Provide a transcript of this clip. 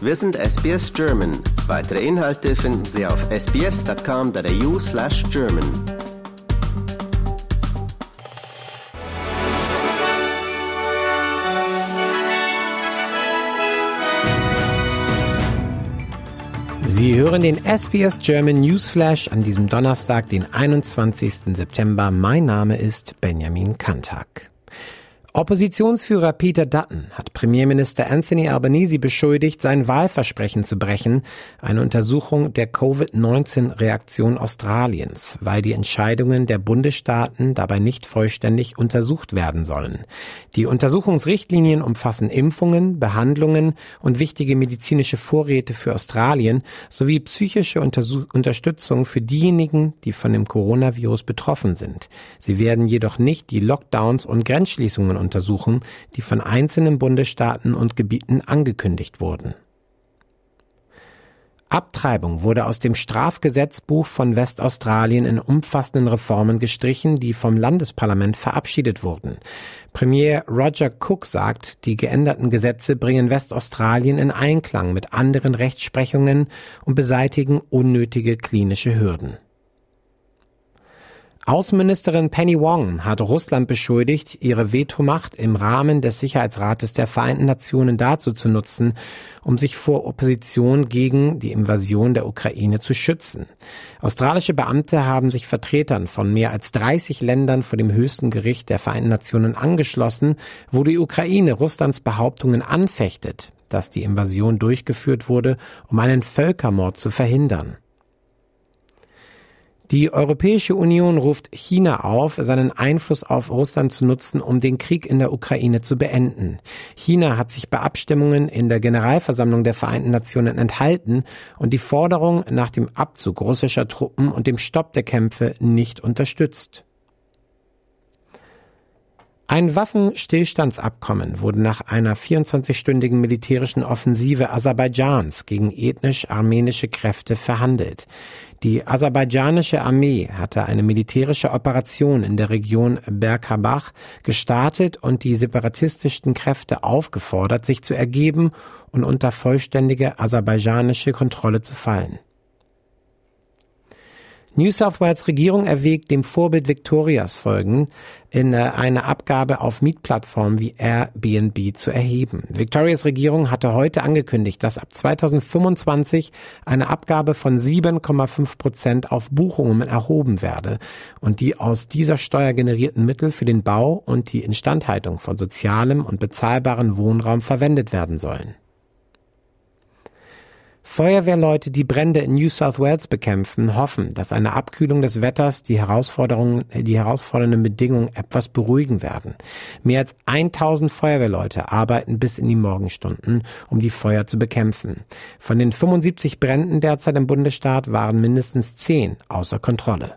Wir sind SBS German. Weitere Inhalte finden Sie auf sbs.com.au slash German. Sie hören den SBS German Newsflash an diesem Donnerstag, den 21. September. Mein Name ist Benjamin Kantak. Oppositionsführer Peter Dutton hat Premierminister Anthony Albanese beschuldigt, sein Wahlversprechen zu brechen, eine Untersuchung der Covid-19-Reaktion Australiens, weil die Entscheidungen der Bundesstaaten dabei nicht vollständig untersucht werden sollen. Die Untersuchungsrichtlinien umfassen Impfungen, Behandlungen und wichtige medizinische Vorräte für Australien sowie psychische Untersuch Unterstützung für diejenigen, die von dem Coronavirus betroffen sind. Sie werden jedoch nicht die Lockdowns und Grenzschließungen untersuchen, die von einzelnen Bundesstaaten und Gebieten angekündigt wurden. Abtreibung wurde aus dem Strafgesetzbuch von Westaustralien in umfassenden Reformen gestrichen, die vom Landesparlament verabschiedet wurden. Premier Roger Cook sagt, die geänderten Gesetze bringen Westaustralien in Einklang mit anderen Rechtsprechungen und beseitigen unnötige klinische Hürden. Außenministerin Penny Wong hat Russland beschuldigt, ihre Vetomacht im Rahmen des Sicherheitsrates der Vereinten Nationen dazu zu nutzen, um sich vor Opposition gegen die Invasion der Ukraine zu schützen. Australische Beamte haben sich Vertretern von mehr als 30 Ländern vor dem höchsten Gericht der Vereinten Nationen angeschlossen, wo die Ukraine Russlands Behauptungen anfechtet, dass die Invasion durchgeführt wurde, um einen Völkermord zu verhindern. Die Europäische Union ruft China auf, seinen Einfluss auf Russland zu nutzen, um den Krieg in der Ukraine zu beenden. China hat sich bei Abstimmungen in der Generalversammlung der Vereinten Nationen enthalten und die Forderung nach dem Abzug russischer Truppen und dem Stopp der Kämpfe nicht unterstützt. Ein Waffenstillstandsabkommen wurde nach einer 24-stündigen militärischen Offensive Aserbaidschans gegen ethnisch armenische Kräfte verhandelt. Die aserbaidschanische Armee hatte eine militärische Operation in der Region Berkabach gestartet und die separatistischen Kräfte aufgefordert, sich zu ergeben und unter vollständige aserbaidschanische Kontrolle zu fallen. New South Wales Regierung erwägt, dem Vorbild Victorias folgen, in äh, eine Abgabe auf Mietplattformen wie Airbnb zu erheben. Victorias Regierung hatte heute angekündigt, dass ab 2025 eine Abgabe von 7,5 Prozent auf Buchungen erhoben werde und die aus dieser Steuer generierten Mittel für den Bau und die Instandhaltung von sozialem und bezahlbarem Wohnraum verwendet werden sollen. Feuerwehrleute, die Brände in New South Wales bekämpfen, hoffen, dass eine Abkühlung des Wetters die Herausforderungen, die herausfordernden Bedingungen etwas beruhigen werden. Mehr als 1000 Feuerwehrleute arbeiten bis in die Morgenstunden, um die Feuer zu bekämpfen. Von den 75 Bränden derzeit im Bundesstaat waren mindestens 10 außer Kontrolle.